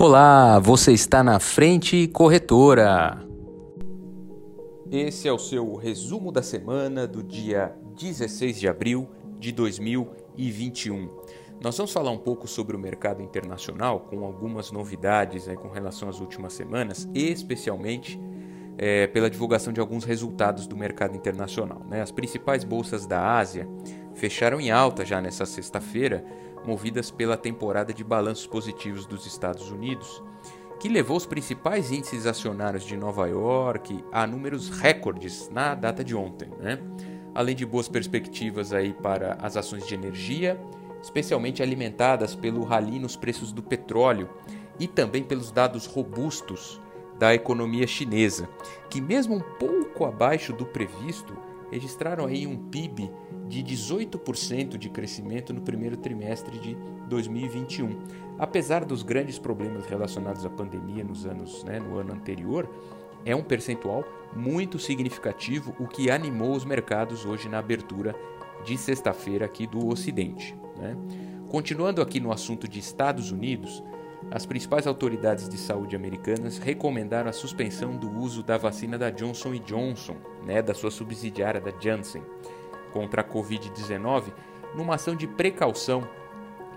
Olá, você está na Frente Corretora. Esse é o seu resumo da semana do dia 16 de abril de 2021. Nós vamos falar um pouco sobre o mercado internacional, com algumas novidades aí com relação às últimas semanas, especialmente é, pela divulgação de alguns resultados do mercado internacional. Né? As principais bolsas da Ásia fecharam em alta já nessa sexta-feira movidas pela temporada de balanços positivos dos Estados Unidos, que levou os principais índices acionários de Nova York a números recordes na data de ontem, né? além de boas perspectivas aí para as ações de energia, especialmente alimentadas pelo rally nos preços do petróleo e também pelos dados robustos da economia chinesa, que mesmo um pouco abaixo do previsto, registraram aí um PIB de 18% de crescimento no primeiro trimestre de 2021. Apesar dos grandes problemas relacionados à pandemia nos anos, né, no ano anterior, é um percentual muito significativo, o que animou os mercados hoje na abertura de sexta-feira aqui do Ocidente. Né? Continuando aqui no assunto de Estados Unidos, as principais autoridades de saúde americanas recomendaram a suspensão do uso da vacina da Johnson Johnson, né, da sua subsidiária da Janssen, contra a Covid-19, numa ação de precaução,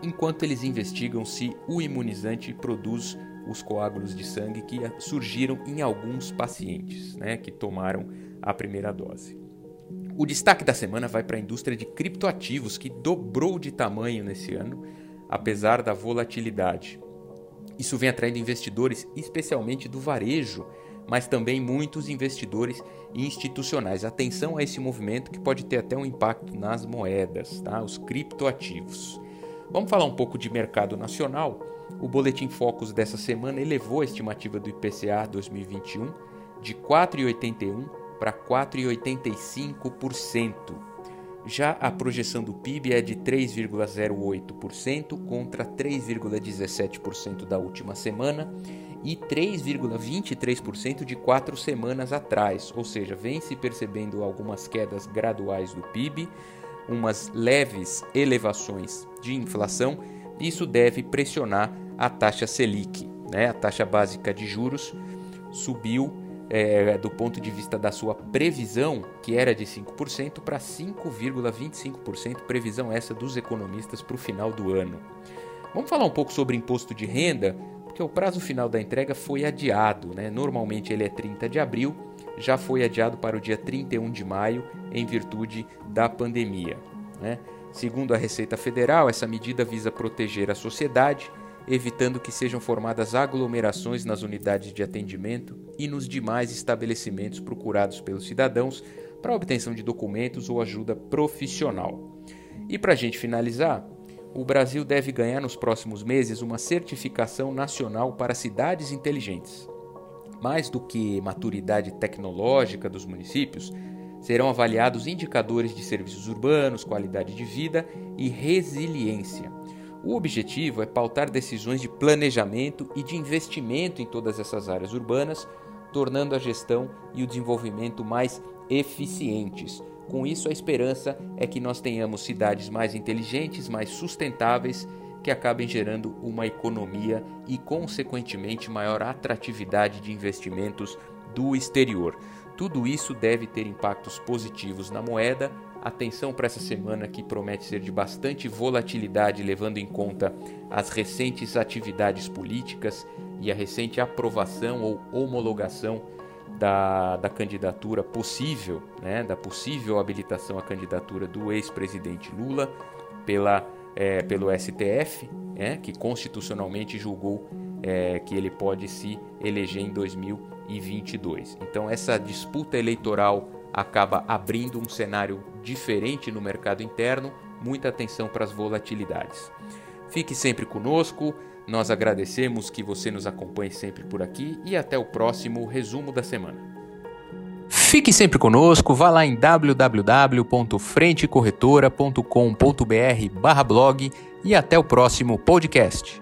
enquanto eles investigam se o imunizante produz os coágulos de sangue que surgiram em alguns pacientes né, que tomaram a primeira dose. O destaque da semana vai para a indústria de criptoativos, que dobrou de tamanho nesse ano, apesar da volatilidade. Isso vem atraindo investidores, especialmente do varejo, mas também muitos investidores institucionais. Atenção a esse movimento que pode ter até um impacto nas moedas, tá? os criptoativos. Vamos falar um pouco de mercado nacional. O Boletim Focus dessa semana elevou a estimativa do IPCA 2021 de 4,81% para 4,85%. Já a projeção do PIB é de 3,08% contra 3,17% da última semana e 3,23% de quatro semanas atrás, ou seja, vem se percebendo algumas quedas graduais do PIB, umas leves elevações de inflação. Isso deve pressionar a taxa Selic, né? a taxa básica de juros subiu é, do ponto de vista da sua previsão, que era de 5%, para 5,25%, previsão essa dos economistas para o final do ano. Vamos falar um pouco sobre imposto de renda, porque o prazo final da entrega foi adiado. Né? Normalmente ele é 30 de abril, já foi adiado para o dia 31 de maio, em virtude da pandemia. Né? Segundo a Receita Federal, essa medida visa proteger a sociedade evitando que sejam formadas aglomerações nas unidades de atendimento e nos demais estabelecimentos procurados pelos cidadãos para obtenção de documentos ou ajuda profissional. E para a gente finalizar, o Brasil deve ganhar nos próximos meses uma certificação nacional para cidades inteligentes. Mais do que maturidade tecnológica dos municípios, serão avaliados indicadores de serviços urbanos, qualidade de vida e resiliência. O objetivo é pautar decisões de planejamento e de investimento em todas essas áreas urbanas, tornando a gestão e o desenvolvimento mais eficientes. Com isso, a esperança é que nós tenhamos cidades mais inteligentes, mais sustentáveis, que acabem gerando uma economia e, consequentemente, maior atratividade de investimentos do exterior. Tudo isso deve ter impactos positivos na moeda, Atenção para essa semana que promete ser de bastante volatilidade, levando em conta as recentes atividades políticas e a recente aprovação ou homologação da, da candidatura possível, né, da possível habilitação à candidatura do ex-presidente Lula pela, é, pelo STF, é, que constitucionalmente julgou é, que ele pode se eleger em 2022. Então, essa disputa eleitoral acaba abrindo um cenário diferente no mercado interno, muita atenção para as volatilidades. Fique sempre conosco, nós agradecemos que você nos acompanhe sempre por aqui e até o próximo resumo da semana. Fique sempre conosco, vá lá em www.frentecorretora.com.br/blog e até o próximo podcast.